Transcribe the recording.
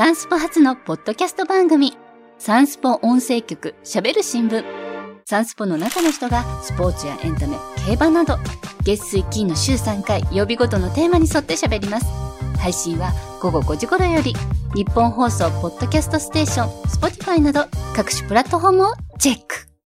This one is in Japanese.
サンスポ初のポッドキャスト番組、サンスポ音声局喋る新聞。サンスポの中の人がスポーツやエンタメ、競馬など、月水金の週3回、曜日ごとのテーマに沿って喋ります。配信は午後5時頃より、ニッポン放送ポッドキャストステーション、 Spotify など各種プラットフォームをチェック。